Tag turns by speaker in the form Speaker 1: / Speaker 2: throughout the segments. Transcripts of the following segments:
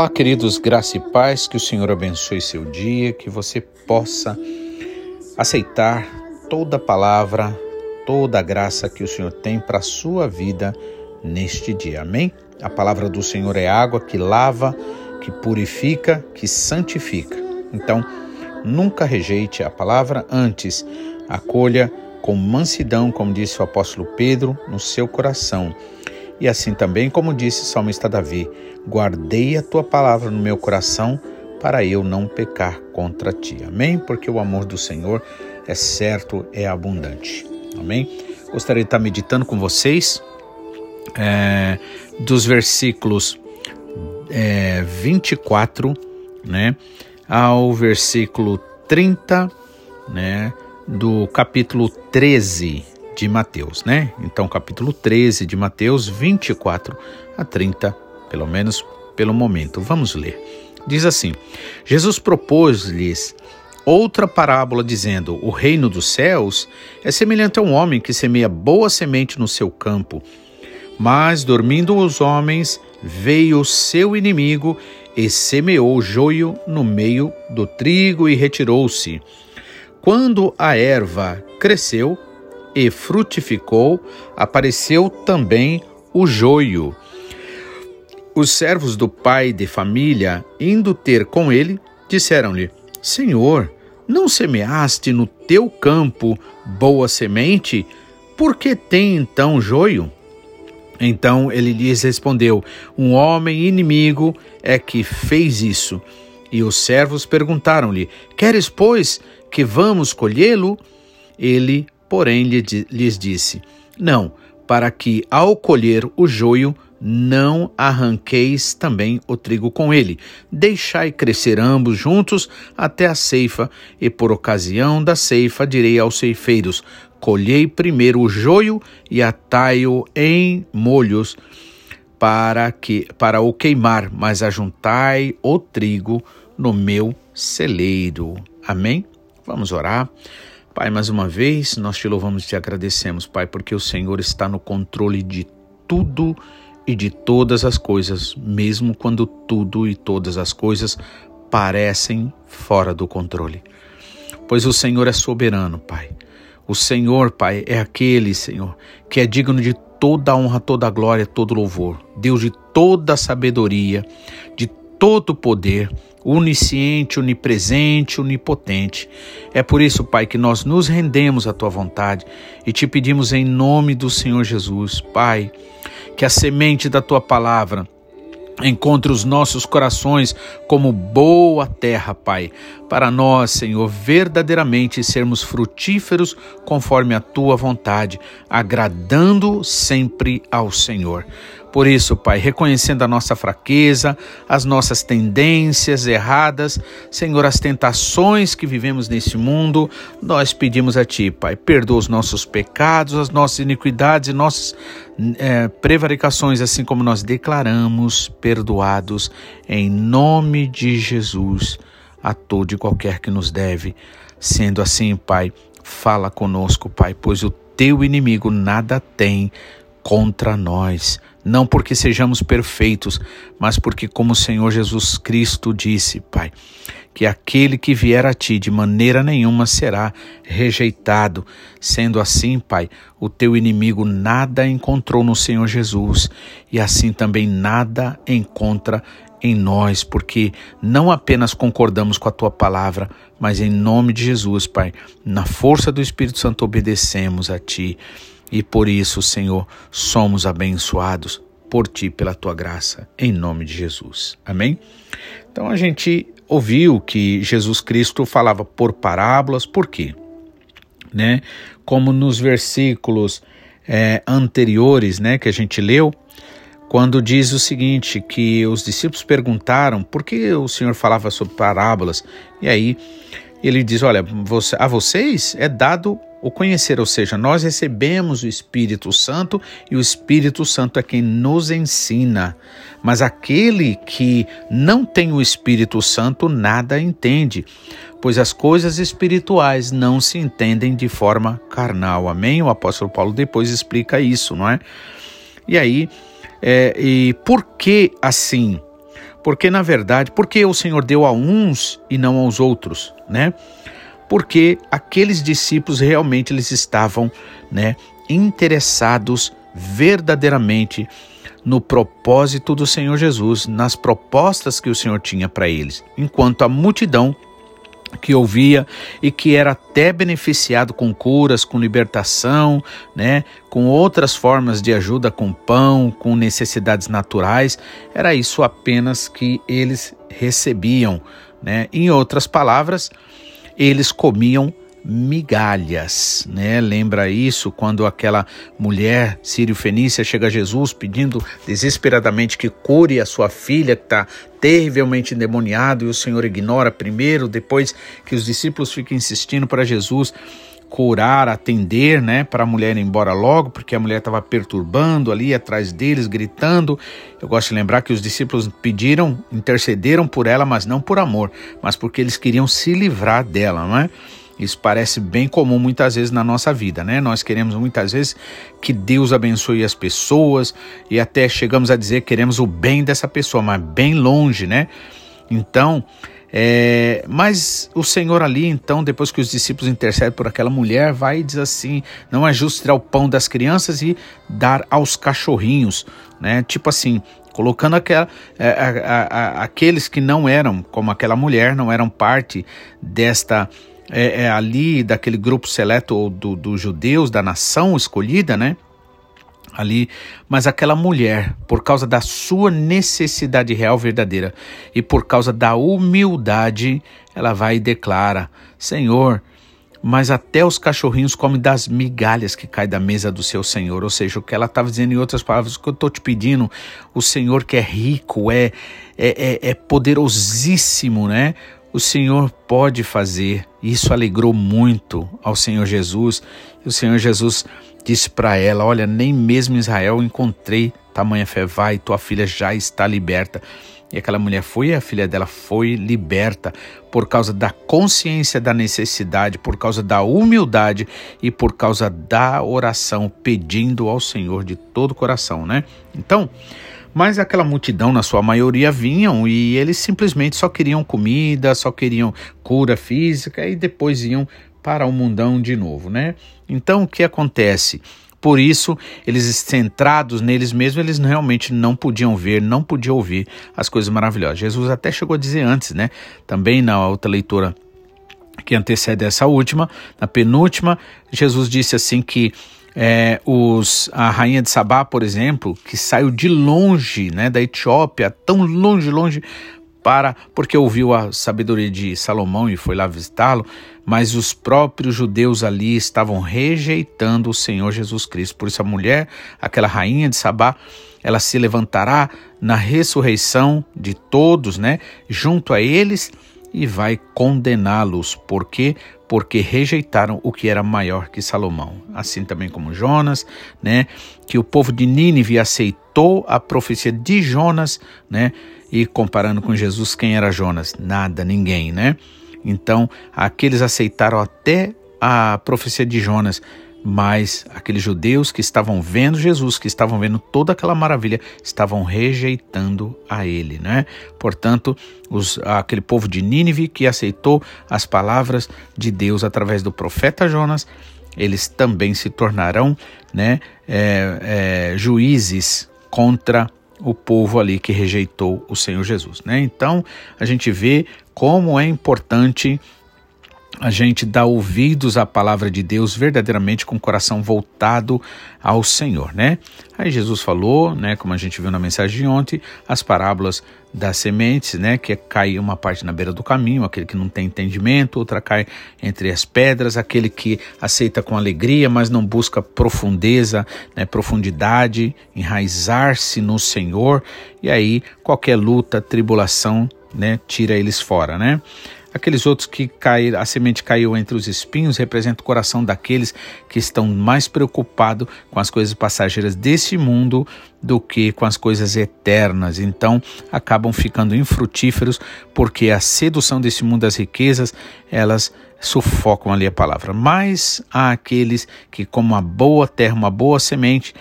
Speaker 1: Olá, queridos, graça e paz, que o Senhor abençoe seu dia, que você possa aceitar toda palavra, toda a graça que o Senhor tem para a sua vida neste dia. Amém? A palavra do Senhor é água que lava, que purifica, que santifica. Então, nunca rejeite a palavra, antes acolha com mansidão, como disse o apóstolo Pedro, no seu coração e assim também, como disse o salmista Davi: Guardei a tua palavra no meu coração para eu não pecar contra ti. Amém? Porque o amor do Senhor é certo, é abundante. Amém? Gostaria de estar meditando com vocês é, dos versículos é, 24 né, ao versículo 30 né, do capítulo 13 de Mateus, né? Então, capítulo 13 de Mateus, 24 a 30, pelo menos pelo momento. Vamos ler. Diz assim: Jesus propôs-lhes outra parábola, dizendo: O reino dos céus é semelhante a um homem que semeia boa semente no seu campo. Mas, dormindo os homens, veio o seu inimigo e semeou joio no meio do trigo e retirou-se. Quando a erva cresceu, e frutificou, apareceu também o joio. Os servos do pai de família, indo ter com ele, disseram-lhe: Senhor, não semeaste no teu campo boa semente? Por que tem então joio? Então ele lhes respondeu: Um homem inimigo é que fez isso. E os servos perguntaram-lhe: Queres, pois, que vamos colhê-lo? Ele porém lhes disse: Não, para que ao colher o joio não arranqueis também o trigo com ele. Deixai crescer ambos juntos até a ceifa, e por ocasião da ceifa direi aos ceifeiros: Colhei primeiro o joio e atai-o em molhos para que para o queimar, mas ajuntai o trigo no meu celeiro. Amém? Vamos orar. Pai, mais uma vez nós te louvamos e te agradecemos, Pai, porque o Senhor está no controle de tudo e de todas as coisas, mesmo quando tudo e todas as coisas parecem fora do controle. Pois o Senhor é soberano, Pai. O Senhor, Pai, é aquele, Senhor, que é digno de toda honra, toda glória, todo louvor. Deus de toda sabedoria, de todo poder onisciente, onipresente, onipotente. É por isso, Pai, que nós nos rendemos à tua vontade e te pedimos em nome do Senhor Jesus, Pai, que a semente da tua palavra Encontre os nossos corações como boa terra, Pai, para nós, Senhor, verdadeiramente sermos frutíferos conforme a tua vontade, agradando sempre ao Senhor. Por isso, Pai, reconhecendo a nossa fraqueza, as nossas tendências erradas, Senhor, as tentações que vivemos nesse mundo, nós pedimos a Ti, Pai, perdoa os nossos pecados, as nossas iniquidades e nossas é, prevaricações, assim como nós declaramos perdoados em nome de Jesus a todo e qualquer que nos deve. Sendo assim, Pai, fala conosco, Pai, pois o teu inimigo nada tem contra nós, não porque sejamos perfeitos, mas porque, como o Senhor Jesus Cristo disse, Pai, que aquele que vier a ti de maneira nenhuma será rejeitado. Sendo assim, Pai, o teu inimigo nada encontrou no Senhor Jesus, e assim também nada encontra em nós, porque não apenas concordamos com a tua palavra, mas em nome de Jesus, Pai, na força do Espírito Santo obedecemos a ti. E por isso, Senhor, somos abençoados por ti, pela tua graça, em nome de Jesus. Amém? Então a gente ouviu que Jesus Cristo falava por parábolas, por quê? Né? Como nos versículos é, anteriores, né, que a gente leu, quando diz o seguinte, que os discípulos perguntaram por que o Senhor falava sobre parábolas, e aí ele diz, olha, a vocês é dado o conhecer, ou seja, nós recebemos o Espírito Santo e o Espírito Santo é quem nos ensina. Mas aquele que não tem o Espírito Santo nada entende, pois as coisas espirituais não se entendem de forma carnal. Amém? O apóstolo Paulo depois explica isso, não é? E aí, é, e por que assim? Porque na verdade, porque o Senhor deu a uns e não aos outros, né? Porque aqueles discípulos realmente eles estavam, né, interessados verdadeiramente no propósito do Senhor Jesus, nas propostas que o Senhor tinha para eles, enquanto a multidão que ouvia e que era até beneficiado com curas, com libertação, né, com outras formas de ajuda com pão, com necessidades naturais, era isso apenas que eles recebiam, né? Em outras palavras, eles comiam migalhas, né? Lembra isso quando aquela mulher sírio-fenícia chega a Jesus pedindo desesperadamente que cure a sua filha que está terrivelmente endemoniada e o Senhor ignora primeiro, depois que os discípulos ficam insistindo para Jesus curar, atender, né, para a mulher ir embora logo, porque a mulher estava perturbando ali atrás deles, gritando. Eu gosto de lembrar que os discípulos pediram, intercederam por ela, mas não por amor, mas porque eles queriam se livrar dela, não é? Isso parece bem comum muitas vezes na nossa vida, né? Nós queremos muitas vezes que Deus abençoe as pessoas e até chegamos a dizer que queremos o bem dessa pessoa, mas bem longe, né? Então, é, mas o Senhor ali, então, depois que os discípulos intercedem por aquela mulher, vai e diz assim: não é justo tirar o pão das crianças e dar aos cachorrinhos, né? Tipo assim, colocando aquela, é, a, a, aqueles que não eram, como aquela mulher, não eram parte desta é, é ali daquele grupo seleto dos do judeus, da nação escolhida, né? Ali, mas aquela mulher, por causa da sua necessidade real verdadeira e por causa da humildade, ela vai e declara: Senhor, mas até os cachorrinhos comem das migalhas que caem da mesa do seu Senhor. Ou seja, o que ela estava dizendo em outras palavras, o que eu estou te pedindo, o Senhor que é rico, é, é, é, é poderosíssimo, né? o Senhor pode fazer. Isso alegrou muito ao Senhor Jesus. E o Senhor Jesus disse para ela: Olha, nem mesmo Israel encontrei tamanha fé. Vai, tua filha já está liberta. E aquela mulher foi e a filha dela foi liberta por causa da consciência da necessidade, por causa da humildade e por causa da oração, pedindo ao Senhor de todo o coração, né? Então, mas aquela multidão, na sua maioria, vinham e eles simplesmente só queriam comida, só queriam cura física e depois iam para o mundão de novo, né? Então o que acontece? Por isso, eles centrados neles mesmos, eles realmente não podiam ver, não podiam ouvir as coisas maravilhosas. Jesus até chegou a dizer antes, né? Também na outra leitura que antecede essa última, na penúltima, Jesus disse assim que é, os, a rainha de Sabá, por exemplo, que saiu de longe, né, da Etiópia, tão longe, longe, para porque ouviu a sabedoria de Salomão e foi lá visitá-lo, mas os próprios judeus ali estavam rejeitando o Senhor Jesus Cristo. Por isso a mulher, aquela rainha de Sabá, ela se levantará na ressurreição de todos, né, junto a eles e vai condená-los. Por quê? Porque rejeitaram o que era maior que Salomão. Assim também como Jonas, né? Que o povo de Nínive aceitou a profecia de Jonas, né? E comparando com Jesus, quem era Jonas? Nada, ninguém, né? Então, aqueles aceitaram até a profecia de Jonas, mas aqueles judeus que estavam vendo Jesus, que estavam vendo toda aquela maravilha, estavam rejeitando a ele, né? Portanto, os, aquele povo de Nínive que aceitou as palavras de Deus através do profeta Jonas, eles também se tornarão, né, é, é, juízes contra o povo ali que rejeitou o Senhor Jesus, né? Então, a gente vê como é importante a gente dá ouvidos à palavra de Deus verdadeiramente com o coração voltado ao Senhor, né? Aí Jesus falou, né, como a gente viu na mensagem de ontem, as parábolas das sementes, né, que é cai uma parte na beira do caminho, aquele que não tem entendimento, outra cai entre as pedras, aquele que aceita com alegria, mas não busca profundeza, né, profundidade, enraizar-se no Senhor, e aí qualquer luta, tribulação, né, tira eles fora, né? Aqueles outros que cair, a semente caiu entre os espinhos representa o coração daqueles que estão mais preocupados com as coisas passageiras desse mundo do que com as coisas eternas. Então, acabam ficando infrutíferos porque a sedução desse mundo das riquezas, elas sufocam ali a palavra. Mas há aqueles que como uma boa terra, uma boa semente,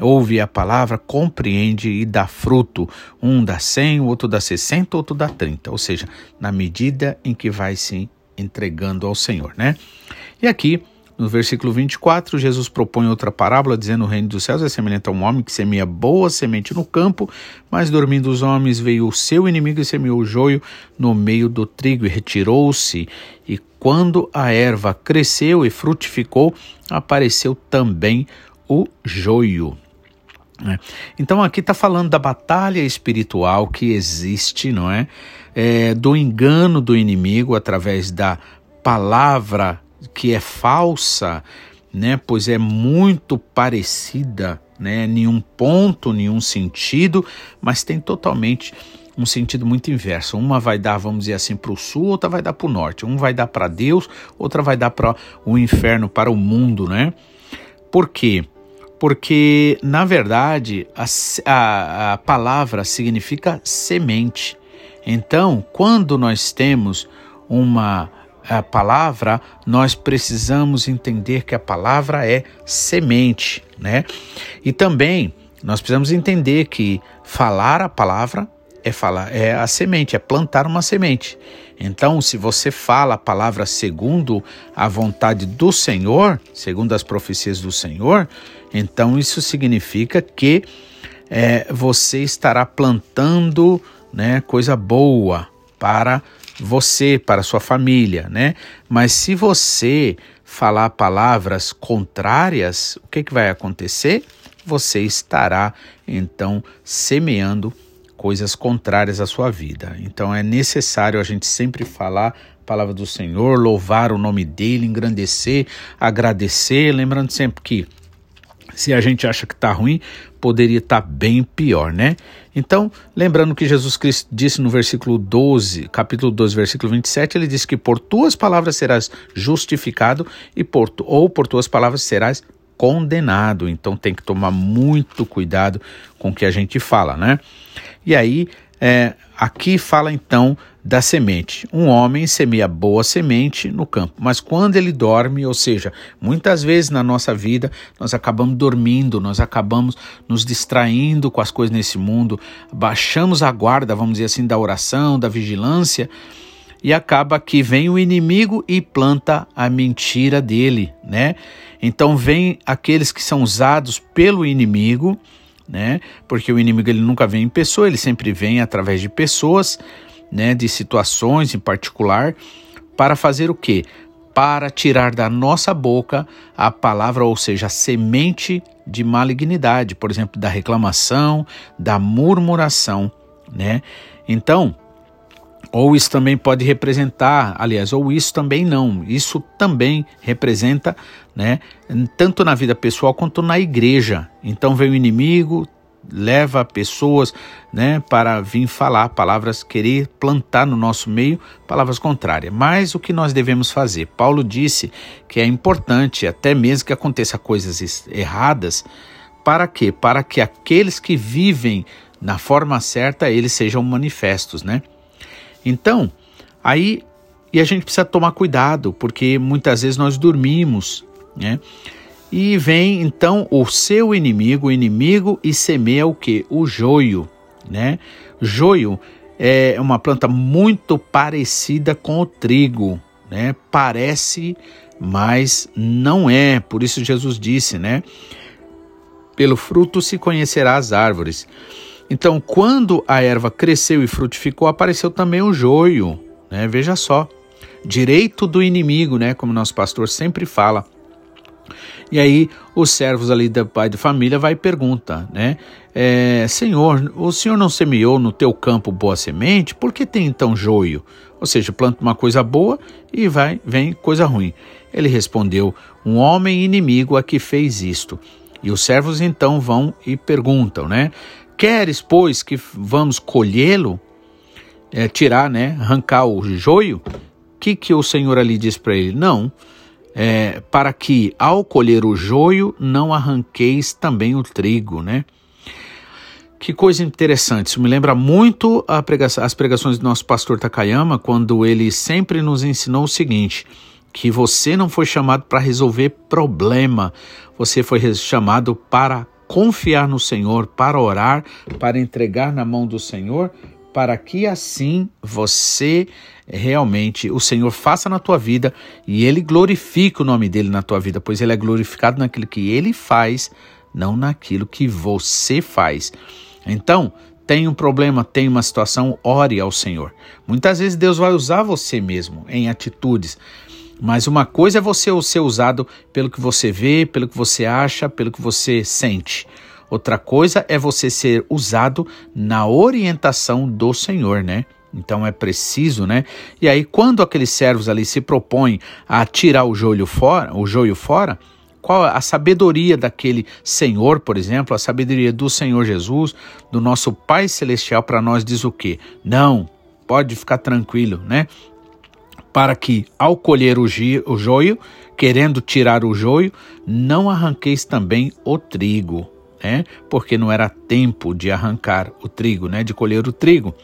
Speaker 1: ouve a palavra, compreende e dá fruto. Um dá 100, o outro dá 60, o outro dá 30. Ou seja, na medida em que vai se entregando ao Senhor, né? E aqui no versículo 24, Jesus propõe outra parábola, dizendo: O reino dos céus é semelhante a um homem que semeia boa semente no campo, mas dormindo os homens, veio o seu inimigo e semeou o joio no meio do trigo e retirou-se. E quando a erva cresceu e frutificou, apareceu também o joio. É. Então aqui está falando da batalha espiritual que existe, não é? é? Do engano do inimigo através da palavra que é falsa, né? Pois é muito parecida, né? Nenhum ponto, nenhum sentido, mas tem totalmente um sentido muito inverso. Uma vai dar, vamos dizer assim, para o sul, outra vai dar para o norte. Um vai dar para Deus, outra vai dar para o inferno, para o mundo, né? Por quê? Porque, na verdade, a, a, a palavra significa semente. Então, quando nós temos uma a palavra, nós precisamos entender que a palavra é semente, né? E também nós precisamos entender que falar a palavra é falar é a semente, é plantar uma semente. Então, se você fala a palavra segundo a vontade do Senhor, segundo as profecias do Senhor, então isso significa que é, você estará plantando né, coisa boa para você, para sua família, né? Mas se você falar palavras contrárias, o que, que vai acontecer? Você estará então semeando coisas contrárias à sua vida. Então é necessário a gente sempre falar a palavra do Senhor, louvar o nome dele, engrandecer, agradecer, lembrando sempre que se a gente acha que está ruim, poderia estar tá bem pior, né? Então, lembrando que Jesus Cristo disse no versículo 12, capítulo 12, versículo 27, ele disse que por tuas palavras serás justificado e por ou por tuas palavras serás condenado. Então tem que tomar muito cuidado com o que a gente fala, né? E aí, é, aqui fala então da semente. Um homem semeia boa semente no campo, mas quando ele dorme, ou seja, muitas vezes na nossa vida nós acabamos dormindo, nós acabamos nos distraindo com as coisas nesse mundo, baixamos a guarda, vamos dizer assim, da oração, da vigilância, e acaba que vem o inimigo e planta a mentira dele, né? Então vem aqueles que são usados pelo inimigo, né? Porque o inimigo ele nunca vem em pessoa, ele sempre vem através de pessoas né, de situações em particular, para fazer o quê? Para tirar da nossa boca a palavra, ou seja, a semente de malignidade, por exemplo, da reclamação, da murmuração, né? Então, ou isso também pode representar, aliás, ou isso também não. Isso também representa, né, tanto na vida pessoal quanto na igreja. Então vem o inimigo, leva pessoas né, para vir falar palavras, querer plantar no nosso meio palavras contrárias. Mas o que nós devemos fazer? Paulo disse que é importante, até mesmo que aconteça coisas erradas, para quê? Para que aqueles que vivem na forma certa, eles sejam manifestos, né? Então, aí, e a gente precisa tomar cuidado, porque muitas vezes nós dormimos, né? E vem então o seu inimigo, o inimigo, e semeia o que? O joio, né? Joio é uma planta muito parecida com o trigo, né? Parece, mas não é. Por isso Jesus disse, né? Pelo fruto se conhecerá as árvores. Então, quando a erva cresceu e frutificou, apareceu também o joio, né? Veja só, direito do inimigo, né? Como nosso pastor sempre fala. E aí os servos ali do pai de família vai e pergunta, né? É, senhor, o senhor não semeou no teu campo boa semente? Por que tem então joio? Ou seja, planta uma coisa boa e vai vem coisa ruim. Ele respondeu: Um homem inimigo a que fez isto. E os servos então vão e perguntam, né? Queres, pois, que vamos colhê-lo? É, tirar, né? Arrancar o joio? O que, que o Senhor ali diz para ele? Não é, para que ao colher o joio não arranqueis também o trigo, né? Que coisa interessante, isso me lembra muito pregação, as pregações do nosso pastor Takayama, quando ele sempre nos ensinou o seguinte: que você não foi chamado para resolver problema, você foi chamado para confiar no Senhor, para orar, para entregar na mão do Senhor, para que assim você realmente o Senhor faça na tua vida e ele glorifique o nome dele na tua vida, pois ele é glorificado naquilo que ele faz, não naquilo que você faz. Então, tem um problema, tem uma situação, ore ao Senhor. Muitas vezes Deus vai usar você mesmo em atitudes, mas uma coisa é você ser usado pelo que você vê, pelo que você acha, pelo que você sente. Outra coisa é você ser usado na orientação do Senhor, né? Então é preciso, né? E aí quando aqueles servos ali se propõem a tirar o joio fora, o joio fora, qual a sabedoria daquele Senhor, por exemplo, a sabedoria do Senhor Jesus, do nosso Pai celestial para nós diz o quê? Não, pode ficar tranquilo, né? Para que ao colher o, o joio, querendo tirar o joio, não arranqueis também o trigo né? Porque não era tempo de arrancar o trigo, né? De colher o trigo.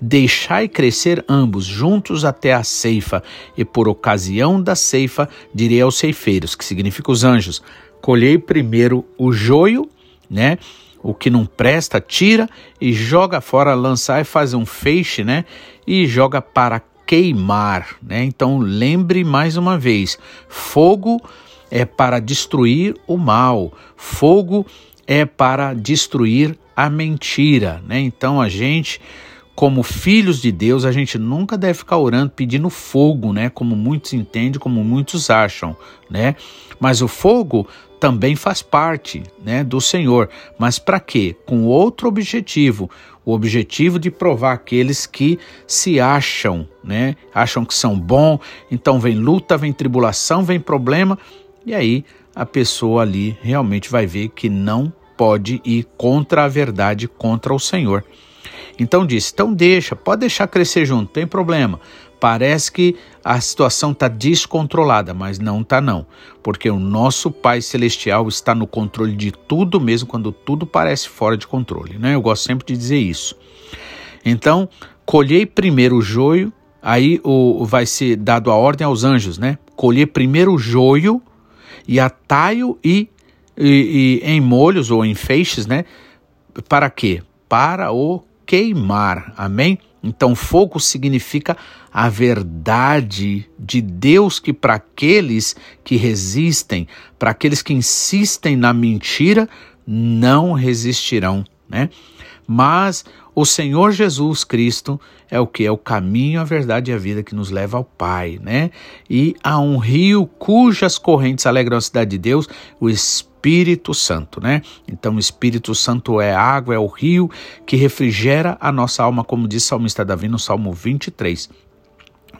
Speaker 1: Deixai crescer ambos juntos até a ceifa, e por ocasião da ceifa direi aos ceifeiros, que significa os anjos: colhei primeiro o joio, né? O que não presta, tira e joga fora, lançar e faz um feixe, né? E joga para queimar, né? Então lembre mais uma vez: fogo é para destruir o mal, fogo é para destruir a mentira, né? Então a gente, como filhos de Deus, a gente nunca deve ficar orando pedindo fogo, né? Como muitos entendem, como muitos acham, né? Mas o fogo também faz parte, né, do Senhor. Mas para quê? Com outro objetivo, o objetivo de provar aqueles que se acham, né? Acham que são bom, então vem luta, vem tribulação, vem problema, e aí a pessoa ali realmente vai ver que não pode ir contra a verdade, contra o Senhor. Então disse: então deixa, pode deixar crescer junto, tem problema. Parece que a situação está descontrolada, mas não está não, porque o nosso Pai Celestial está no controle de tudo, mesmo quando tudo parece fora de controle. Né? Eu gosto sempre de dizer isso. Então, colhei primeiro o joio, aí o, vai ser dado a ordem aos anjos, né? Colher primeiro o joio e atai-o e e, e em molhos ou em feixes, né? Para quê? Para o queimar. Amém? Então, fogo significa a verdade de Deus que para aqueles que resistem, para aqueles que insistem na mentira, não resistirão, né? Mas o Senhor Jesus Cristo é o que? É o caminho, a verdade e a vida que nos leva ao Pai, né? E há um rio cujas correntes alegram a cidade de Deus, o Espírito Santo, né? Então, o Espírito Santo é água, é o rio que refrigera a nossa alma, como diz o salmista Davi no Salmo 23.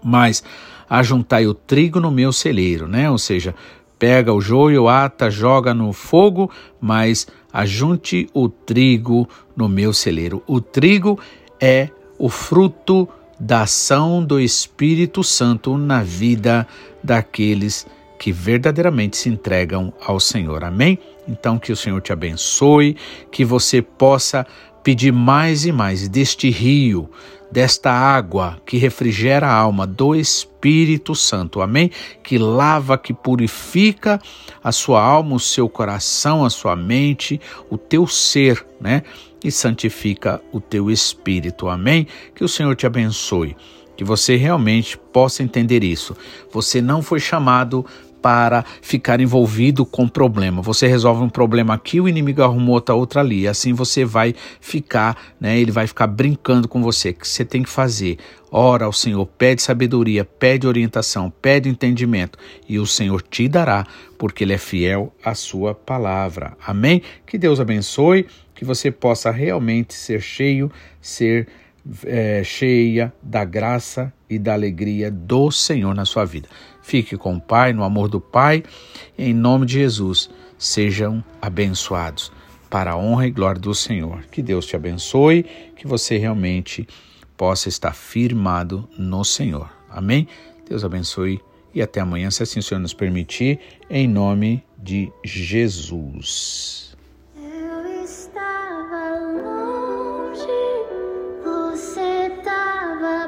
Speaker 1: Mas ajuntai o trigo no meu celeiro, né? Ou seja, pega o joio, ata, joga no fogo, mas ajunte o trigo no meu celeiro. O trigo é o fruto da ação do Espírito Santo na vida daqueles que verdadeiramente se entregam ao Senhor. Amém? Então que o Senhor te abençoe, que você possa pedir mais e mais deste rio, desta água que refrigera a alma do Espírito Santo, amém? Que lava, que purifica a sua alma, o seu coração, a sua mente, o teu ser, né? E santifica o teu espírito, amém? Que o Senhor te abençoe, que você realmente possa entender isso. Você não foi chamado para ficar envolvido com problema. Você resolve um problema aqui, o inimigo arrumou outra, outra ali. Assim você vai ficar, né? Ele vai ficar brincando com você. O que você tem que fazer? Ora ao Senhor, pede sabedoria, pede orientação, pede entendimento e o Senhor te dará, porque Ele é fiel à sua palavra. Amém? Que Deus abençoe, que você possa realmente ser cheio, ser é, cheia da graça e da alegria do Senhor na sua vida. Fique com o Pai, no amor do Pai, em nome de Jesus. Sejam abençoados para a honra e glória do Senhor. Que Deus te abençoe, que você realmente possa estar firmado no Senhor. Amém? Deus abençoe e até amanhã, se assim o Senhor nos permitir, em nome de Jesus.